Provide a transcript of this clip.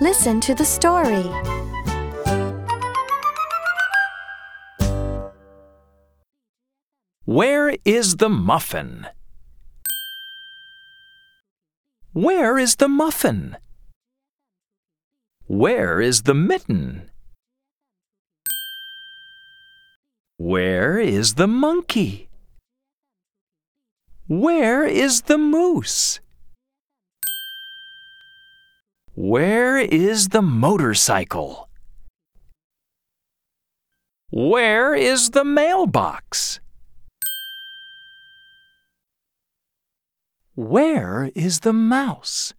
Listen to the story. Where is the muffin? Where is the muffin? Where is the mitten? Where is the monkey? Where is the moose? Where is the motorcycle? Where is the mailbox? Where is the mouse?